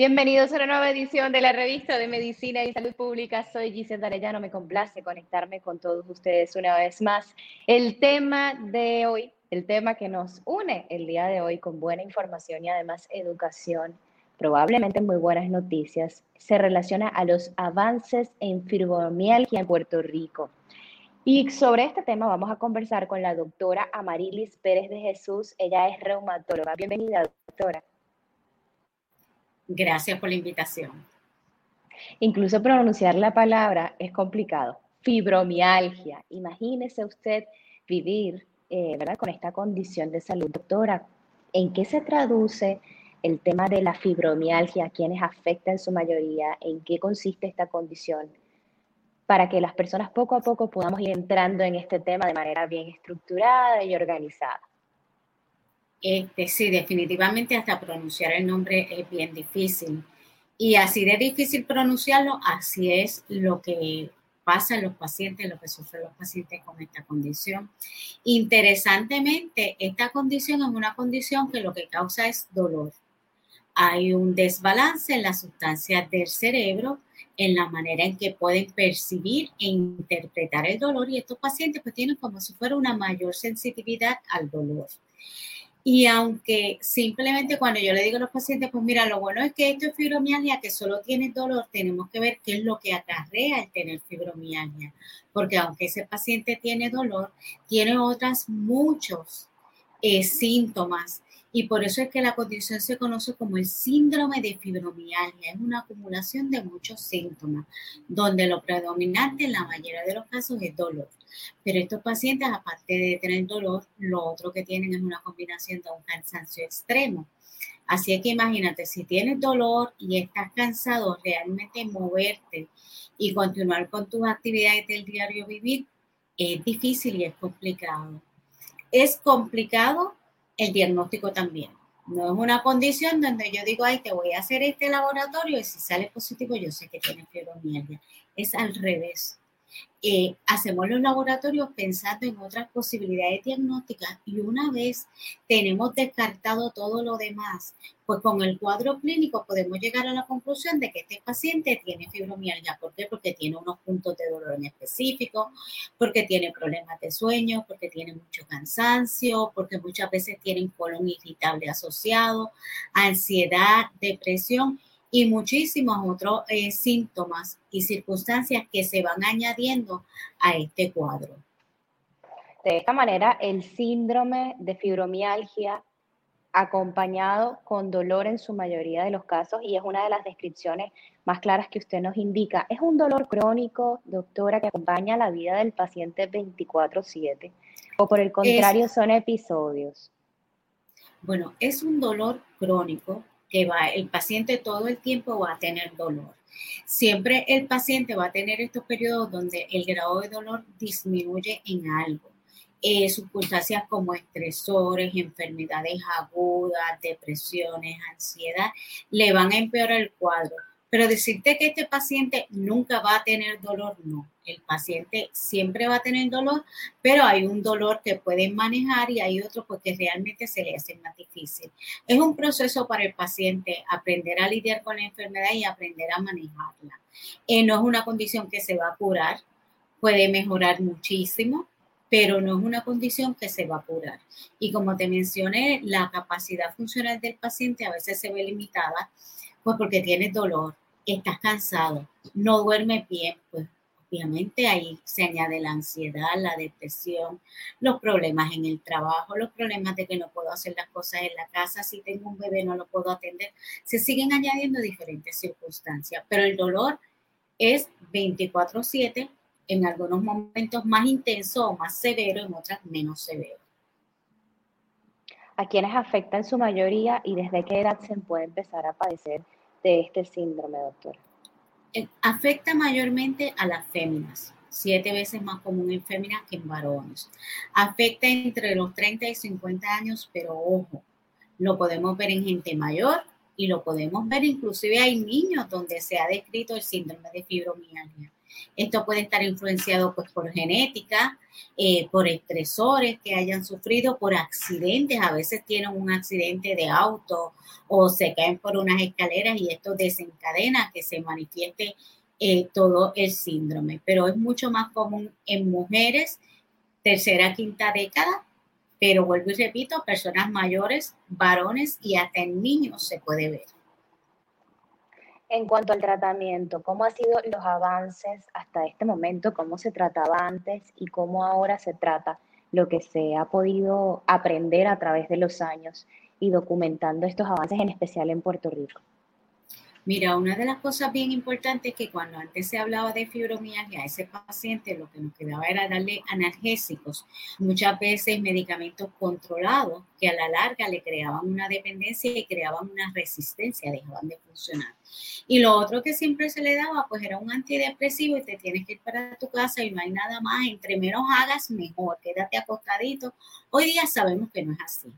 Bienvenidos a una nueva edición de la revista de Medicina y Salud Pública. Soy Giselle Arellano. Me complace conectarme con todos ustedes una vez más. El tema de hoy, el tema que nos une el día de hoy con buena información y además educación, probablemente muy buenas noticias, se relaciona a los avances en fibromialgia en Puerto Rico. Y sobre este tema vamos a conversar con la doctora Amarilis Pérez de Jesús. Ella es reumatóloga. Bienvenida, doctora. Gracias por la invitación. Incluso pronunciar la palabra es complicado. Fibromialgia. Imagínese usted vivir eh, ¿verdad? con esta condición de salud. Doctora, ¿en qué se traduce el tema de la fibromialgia? ¿A quiénes afecta en su mayoría? ¿En qué consiste esta condición? Para que las personas poco a poco podamos ir entrando en este tema de manera bien estructurada y organizada. Este, sí, definitivamente hasta pronunciar el nombre es bien difícil. Y así de difícil pronunciarlo, así es lo que pasa en los pacientes, lo que sufren los pacientes con esta condición. Interesantemente, esta condición es una condición que lo que causa es dolor. Hay un desbalance en las sustancias del cerebro, en la manera en que pueden percibir e interpretar el dolor y estos pacientes pues tienen como si fuera una mayor sensibilidad al dolor. Y aunque simplemente cuando yo le digo a los pacientes, pues mira, lo bueno es que esto es fibromialgia, que solo tiene dolor, tenemos que ver qué es lo que acarrea el tener fibromialgia. Porque aunque ese paciente tiene dolor, tiene otras muchos eh, síntomas y por eso es que la condición se conoce como el síndrome de fibromialgia. Es una acumulación de muchos síntomas, donde lo predominante en la mayoría de los casos es dolor. Pero estos pacientes, aparte de tener dolor, lo otro que tienen es una combinación de un cansancio extremo. Así es que imagínate, si tienes dolor y estás cansado, realmente moverte y continuar con tus actividades del diario vivir es difícil y es complicado. Es complicado el diagnóstico también. No es una condición donde yo digo, ay, te voy a hacer este laboratorio y si sale positivo yo sé que tiene fibromialgia. Es al revés. Eh, hacemos los laboratorios pensando en otras posibilidades diagnósticas y una vez tenemos descartado todo lo demás, pues con el cuadro clínico podemos llegar a la conclusión de que este paciente tiene fibromialgia. ¿Por qué? Porque tiene unos puntos de dolor en específico, porque tiene problemas de sueño, porque tiene mucho cansancio, porque muchas veces tienen colon irritable asociado, ansiedad, depresión y muchísimos otros eh, síntomas y circunstancias que se van añadiendo a este cuadro. De esta manera, el síndrome de fibromialgia acompañado con dolor en su mayoría de los casos y es una de las descripciones más claras que usted nos indica. Es un dolor crónico, doctora, que acompaña la vida del paciente 24/7 o por el contrario son episodios. Bueno, es un dolor crónico que va, el paciente todo el tiempo va a tener dolor. Siempre el paciente va a tener estos periodos donde el grado de dolor disminuye en algo. Eh, como estresores, enfermedades agudas, depresiones, ansiedad, le van a empeorar el cuadro. Pero decirte que este paciente nunca va a tener dolor, no. El paciente siempre va a tener dolor, pero hay un dolor que pueden manejar y hay otro porque pues, realmente se le hace más difícil. Es un proceso para el paciente aprender a lidiar con la enfermedad y aprender a manejarla. Eh, no es una condición que se va a curar, puede mejorar muchísimo, pero no es una condición que se va a curar. Y como te mencioné, la capacidad funcional del paciente a veces se ve limitada, pues porque tiene dolor, estás cansado, no duermes bien, pues obviamente ahí se añade la ansiedad, la depresión, los problemas en el trabajo, los problemas de que no puedo hacer las cosas en la casa, si tengo un bebé no lo puedo atender, se siguen añadiendo diferentes circunstancias, pero el dolor es 24/7, en algunos momentos más intenso o más severo, en otras menos severo. ¿A quienes afecta en su mayoría y desde qué edad se puede empezar a padecer de este síndrome, doctora? Eh, afecta mayormente a las féminas, siete veces más común en féminas que en varones. Afecta entre los 30 y 50 años, pero ojo, lo podemos ver en gente mayor y lo podemos ver inclusive hay niños donde se ha descrito el síndrome de fibromialgia. Esto puede estar influenciado pues, por genética, eh, por estresores que hayan sufrido, por accidentes. A veces tienen un accidente de auto o se caen por unas escaleras y esto desencadena que se manifieste eh, todo el síndrome. Pero es mucho más común en mujeres, tercera, quinta década, pero vuelvo y repito, personas mayores, varones y hasta en niños se puede ver. En cuanto al tratamiento, ¿cómo han sido los avances hasta este momento? ¿Cómo se trataba antes y cómo ahora se trata lo que se ha podido aprender a través de los años y documentando estos avances, en especial en Puerto Rico? Mira, una de las cosas bien importantes es que cuando antes se hablaba de fibromialgia, a ese paciente lo que nos quedaba era darle analgésicos, muchas veces medicamentos controlados que a la larga le creaban una dependencia y creaban una resistencia, dejaban de funcionar. Y lo otro que siempre se le daba, pues era un antidepresivo y te tienes que ir para tu casa y no hay nada más, entre menos hagas, mejor, quédate acostadito. Hoy día sabemos que no es así.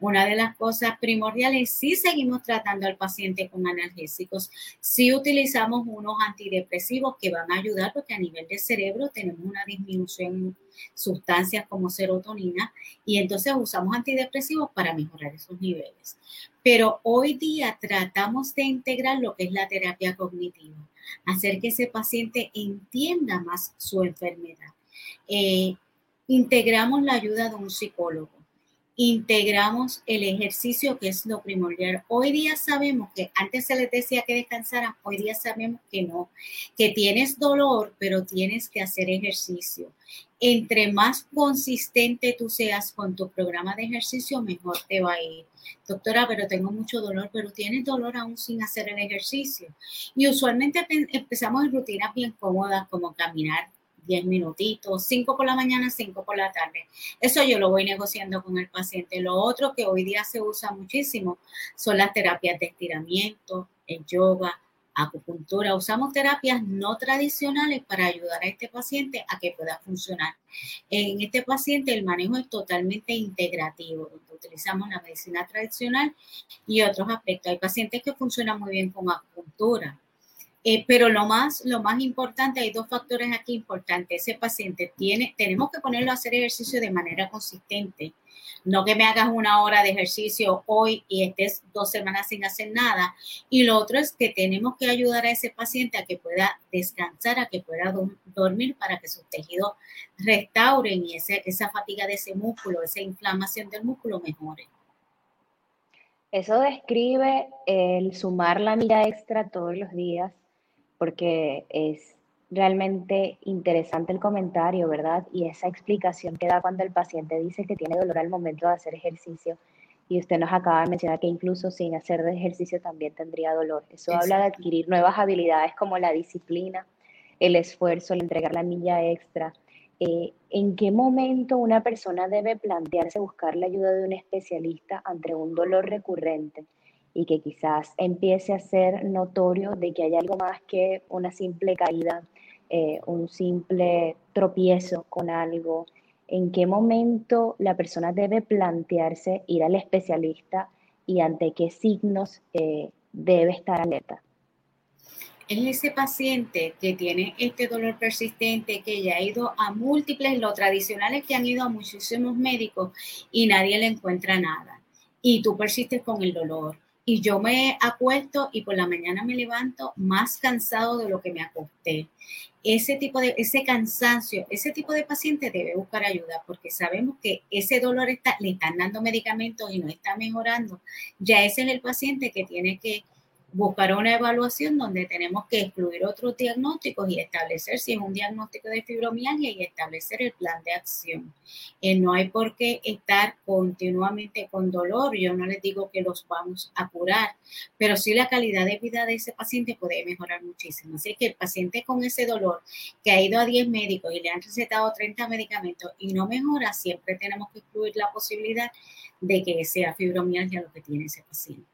Una de las cosas primordiales, si seguimos tratando al paciente con analgésicos, si utilizamos unos antidepresivos que van a ayudar porque a nivel de cerebro tenemos una disminución en sustancias como serotonina y entonces usamos antidepresivos para mejorar esos niveles. Pero hoy día tratamos de integrar lo que es la terapia cognitiva, hacer que ese paciente entienda más su enfermedad. Eh, integramos la ayuda de un psicólogo integramos el ejercicio, que es lo primordial. Hoy día sabemos que antes se les decía que descansaran, hoy día sabemos que no, que tienes dolor, pero tienes que hacer ejercicio. Entre más consistente tú seas con tu programa de ejercicio, mejor te va a ir. Doctora, pero tengo mucho dolor, pero tienes dolor aún sin hacer el ejercicio. Y usualmente empezamos en rutinas bien cómodas como caminar 10 minutitos, 5 por la mañana, 5 por la tarde. Eso yo lo voy negociando con el paciente. Lo otro que hoy día se usa muchísimo son las terapias de estiramiento, el yoga, acupuntura. Usamos terapias no tradicionales para ayudar a este paciente a que pueda funcionar. En este paciente el manejo es totalmente integrativo, utilizamos la medicina tradicional y otros aspectos. Hay pacientes que funcionan muy bien con acupuntura, eh, pero lo más, lo más importante, hay dos factores aquí importantes. Ese paciente tiene, tenemos que ponerlo a hacer ejercicio de manera consistente. No que me hagas una hora de ejercicio hoy y estés dos semanas sin hacer nada. Y lo otro es que tenemos que ayudar a ese paciente a que pueda descansar, a que pueda dormir para que sus tejidos restauren y ese, esa fatiga de ese músculo, esa inflamación del músculo mejore. Eso describe el sumar la milla extra todos los días porque es realmente interesante el comentario, ¿verdad? Y esa explicación que da cuando el paciente dice que tiene dolor al momento de hacer ejercicio. Y usted nos acaba de mencionar que incluso sin hacer ejercicio también tendría dolor. Eso habla de adquirir nuevas habilidades como la disciplina, el esfuerzo, el entregar la milla extra. Eh, ¿En qué momento una persona debe plantearse buscar la ayuda de un especialista ante un dolor recurrente? Y que quizás empiece a ser notorio de que hay algo más que una simple caída, eh, un simple tropiezo con algo, en qué momento la persona debe plantearse ir al especialista y ante qué signos eh, debe estar alerta. Es ese paciente que tiene este dolor persistente, que ya ha ido a múltiples, lo tradicional es que han ido a muchísimos médicos y nadie le encuentra nada. Y tú persistes con el dolor, y yo me acuesto y por la mañana me levanto más cansado de lo que me acosté. Ese tipo de, ese cansancio, ese tipo de paciente debe buscar ayuda porque sabemos que ese dolor está, le están dando medicamentos y no está mejorando. Ya ese es el paciente que tiene que buscar una evaluación donde tenemos que excluir otros diagnósticos y establecer si es un diagnóstico de fibromialgia y establecer el plan de acción. Eh, no hay por qué estar continuamente con dolor. Yo no les digo que los vamos a curar, pero sí la calidad de vida de ese paciente puede mejorar muchísimo. Así que el paciente con ese dolor que ha ido a 10 médicos y le han recetado 30 medicamentos y no mejora, siempre tenemos que excluir la posibilidad de que sea fibromialgia lo que tiene ese paciente.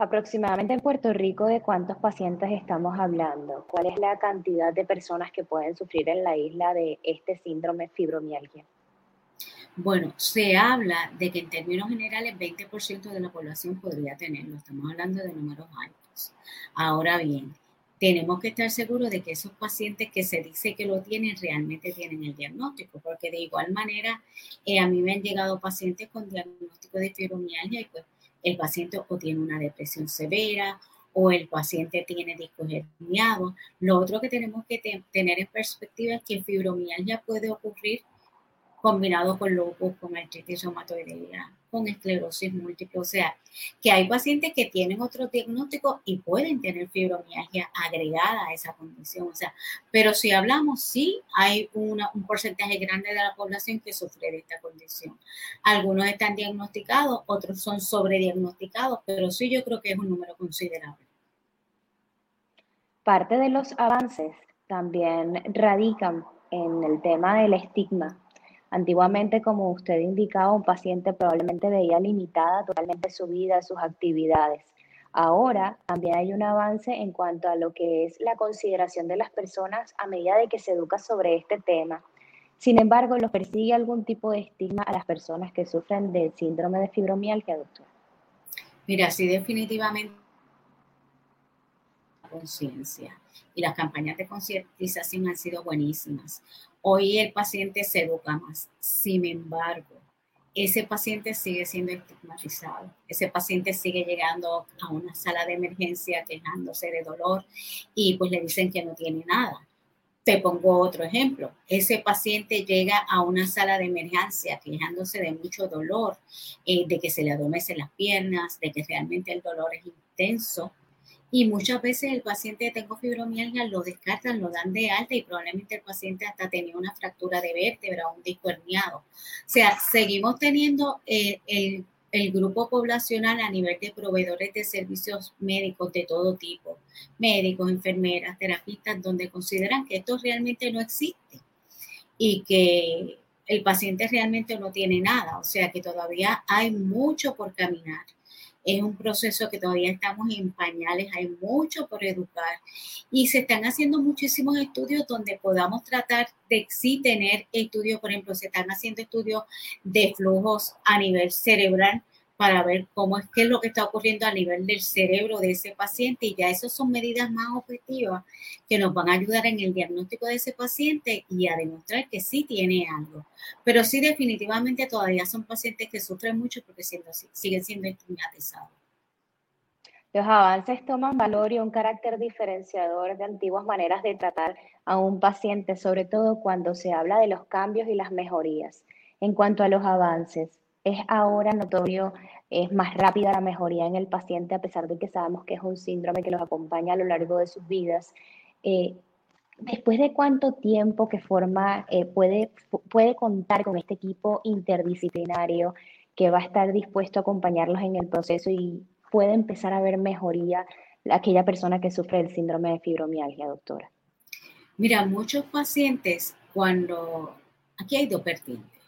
Aproximadamente en Puerto Rico, ¿de cuántos pacientes estamos hablando? ¿Cuál es la cantidad de personas que pueden sufrir en la isla de este síndrome fibromialgia? Bueno, se habla de que en términos generales 20% de la población podría tenerlo. Estamos hablando de números altos. Ahora bien, tenemos que estar seguros de que esos pacientes que se dice que lo tienen realmente tienen el diagnóstico, porque de igual manera eh, a mí me han llegado pacientes con diagnóstico de fibromialgia y pues el paciente o tiene una depresión severa o el paciente tiene discos herniados. Lo otro que tenemos que tener en perspectiva es que fibromialgia puede ocurrir combinado con lupus, con artritis reumatoidea, con esclerosis múltiple. O sea, que hay pacientes que tienen otro diagnóstico y pueden tener fibromialgia agregada a esa condición. O sea, pero si hablamos, sí hay un porcentaje grande de la población que sufre de esta condición. Algunos están diagnosticados, otros son sobrediagnosticados, pero sí yo creo que es un número considerable. Parte de los avances también radican en el tema del estigma Antiguamente, como usted indicaba, un paciente probablemente veía limitada totalmente su vida, sus actividades. Ahora también hay un avance en cuanto a lo que es la consideración de las personas a medida de que se educa sobre este tema. Sin embargo, ¿los persigue algún tipo de estigma a las personas que sufren del síndrome de fibromialgia, doctor? Mira, sí, definitivamente conciencia y las campañas de concientización han sido buenísimas. Hoy el paciente se educa más. Sin embargo, ese paciente sigue siendo estigmatizado. Ese paciente sigue llegando a una sala de emergencia quejándose de dolor y pues le dicen que no tiene nada. Te pongo otro ejemplo. Ese paciente llega a una sala de emergencia quejándose de mucho dolor, eh, de que se le adormecen las piernas, de que realmente el dolor es intenso y muchas veces el paciente tengo fibromialgia lo descartan, lo dan de alta y probablemente el paciente hasta tenía una fractura de vértebra o un disco herniado. O sea, seguimos teniendo eh, el, el grupo poblacional a nivel de proveedores de servicios médicos de todo tipo, médicos, enfermeras, terapistas, donde consideran que esto realmente no existe y que el paciente realmente no tiene nada, o sea que todavía hay mucho por caminar. Es un proceso que todavía estamos en pañales, hay mucho por educar y se están haciendo muchísimos estudios donde podamos tratar de sí tener estudios, por ejemplo, se están haciendo estudios de flujos a nivel cerebral para ver cómo es qué es lo que está ocurriendo a nivel del cerebro de ese paciente y ya esas son medidas más objetivas que nos van a ayudar en el diagnóstico de ese paciente y a demostrar que sí tiene algo. Pero sí definitivamente todavía son pacientes que sufren mucho porque siendo, siguen siendo estigmatizados. Los avances toman valor y un carácter diferenciador de antiguas maneras de tratar a un paciente, sobre todo cuando se habla de los cambios y las mejorías. En cuanto a los avances, es ahora notorio, es más rápida la mejoría en el paciente, a pesar de que sabemos que es un síndrome que los acompaña a lo largo de sus vidas. Eh, ¿Después de cuánto tiempo que forma eh, puede, puede contar con este equipo interdisciplinario que va a estar dispuesto a acompañarlos en el proceso y puede empezar a ver mejoría aquella persona que sufre el síndrome de fibromialgia, doctora? Mira, muchos pacientes cuando, aquí hay dos vertientes.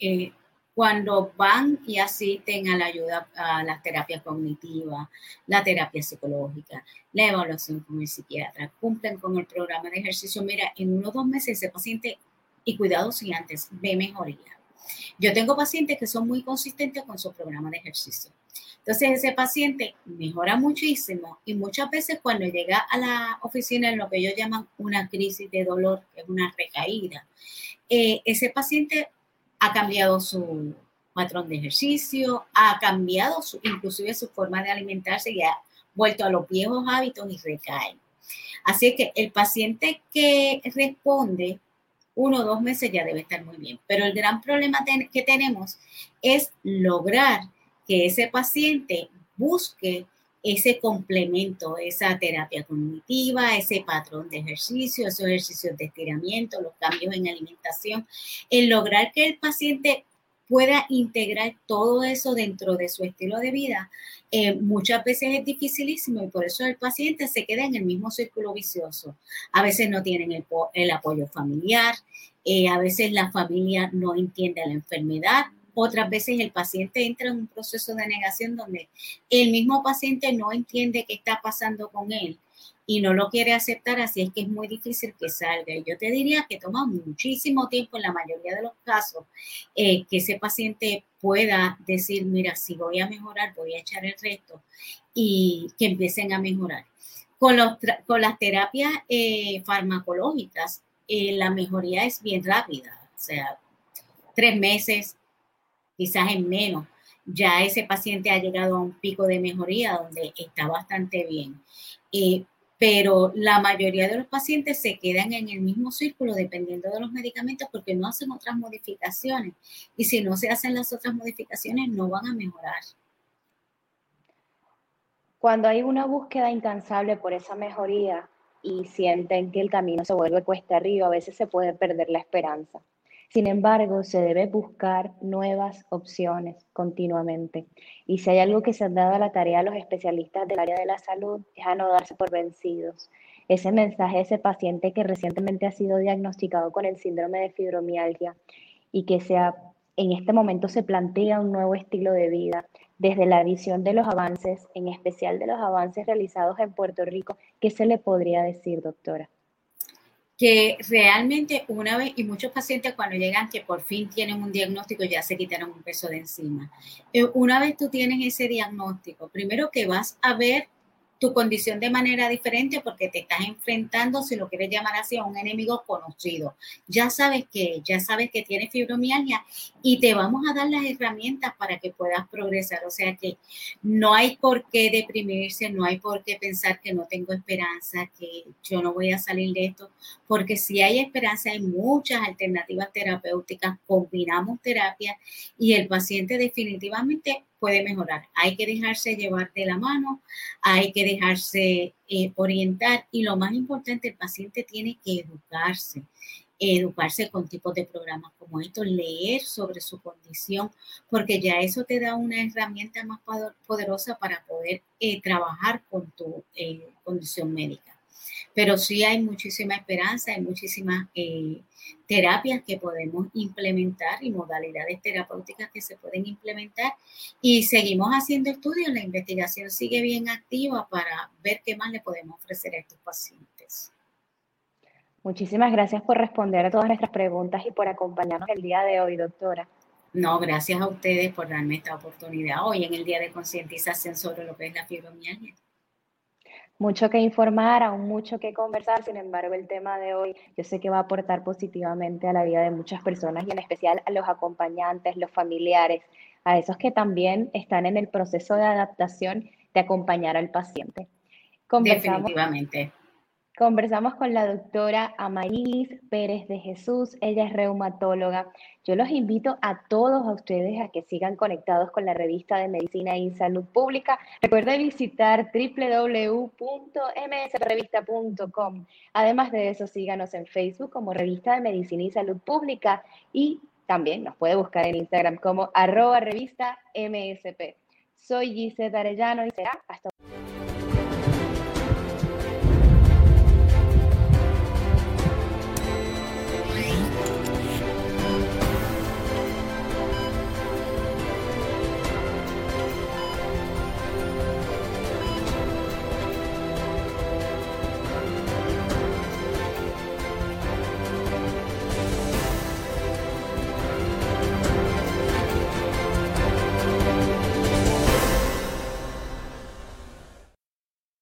Eh, cuando van y asisten a la ayuda a las terapias cognitivas, la terapia psicológica, la evaluación con el psiquiatra, cumplen con el programa de ejercicio, mira, en uno o dos meses ese paciente, y cuidado si antes, ve mejoría. Yo tengo pacientes que son muy consistentes con su programa de ejercicio. Entonces ese paciente mejora muchísimo y muchas veces cuando llega a la oficina en lo que ellos llaman una crisis de dolor, que es una recaída, eh, ese paciente ha cambiado su patrón de ejercicio, ha cambiado su, inclusive su forma de alimentarse y ha vuelto a los viejos hábitos y recae. Así que el paciente que responde uno o dos meses ya debe estar muy bien. Pero el gran problema que tenemos es lograr que ese paciente busque ese complemento, esa terapia cognitiva, ese patrón de ejercicio, esos ejercicios de estiramiento, los cambios en alimentación, el lograr que el paciente pueda integrar todo eso dentro de su estilo de vida, eh, muchas veces es dificilísimo y por eso el paciente se queda en el mismo círculo vicioso. A veces no tienen el, apoyo familiar, eh, a veces la familia no entiende la enfermedad, Otras veces el paciente entra en un proceso de negación donde el mismo paciente no entiende qué está pasando con él y no lo quiere aceptar, así es que es muy difícil que salga. Yo te diría que toma muchísimo tiempo en la mayoría de los casos eh, que ese paciente pueda decir, mira, si voy a mejorar, voy a echar el resto y que empiecen a mejorar. Con, los, con las terapias eh, farmacológicas, eh, la mejoría es bien rápida, o sea, tres meses, quizás en menos, ya ese paciente ha llegado a un pico de mejoría donde está bastante bien. Eh, pero la mayoría de los pacientes se quedan en el mismo círculo dependiendo de los medicamentos porque no hacen otras modificaciones. Y si no se hacen las otras modificaciones, no van a mejorar. Cuando hay una búsqueda incansable por esa mejoría y sienten que el camino se vuelve cuesta arriba, a veces se puede perder la esperanza. Sin embargo, se debe buscar nuevas opciones continuamente. Y si hay algo que se han dado a la tarea a los especialistas del área de la salud, es a no darse por vencidos. Ese mensaje a ese paciente que recientemente ha sido diagnosticado con el síndrome de fibromialgia y que sea, en este momento se plantea un nuevo estilo de vida desde la visión de los avances, en especial de los avances realizados en Puerto Rico, ¿qué se le podría decir, doctora? Que realmente una vez, y muchos pacientes cuando llegan que por fin tienen un diagnóstico ya se quitaron un peso de encima. Eh, una vez tú tienes ese diagnóstico, primero que vas a ver tu condición de manera diferente porque te estás enfrentando, si lo quieres llamar así, a un enemigo conocido. Ya sabes que, ya sabes que tienes fibromialgia y te vamos a dar las herramientas para que puedas progresar. O sea que no hay por qué deprimirse, no hay por qué pensar que no tengo esperanza, que yo no voy a salir de esto, porque si hay esperanza, hay muchas alternativas terapéuticas, combinamos terapia y el paciente definitivamente puede mejorar. Hay que dejarse llevar de la mano, hay que dejarse eh, orientar y lo más importante, el paciente tiene que educarse, educarse con tipos de programas como estos, leer sobre su condición, porque ya eso te da una herramienta más poderosa para poder eh, trabajar con tu eh, condición médica. Pero sí hay muchísima esperanza, hay muchísimas eh, terapias que podemos implementar y modalidades terapéuticas que se pueden implementar. Y seguimos haciendo estudios, la investigación sigue bien activa para ver qué más le podemos ofrecer a estos pacientes. Muchísimas gracias por responder a todas nuestras preguntas y por acompañarnos el día de hoy, doctora. No, gracias a ustedes por darme esta oportunidad hoy en el Día de Concientización sobre lo que es la fibromialgia mucho que informar, aún mucho que conversar. Sin embargo, el tema de hoy yo sé que va a aportar positivamente a la vida de muchas personas y en especial a los acompañantes, los familiares, a esos que también están en el proceso de adaptación de acompañar al paciente. Definitivamente. Conversamos con la doctora Amarilis Pérez de Jesús, ella es reumatóloga. Yo los invito a todos a ustedes a que sigan conectados con la revista de Medicina y Salud Pública. Recuerden visitar www.msrevista.com. Además de eso, síganos en Facebook como Revista de Medicina y Salud Pública y también nos puede buscar en Instagram como arroba revista MSP. Soy Gisette Arellano y será hasta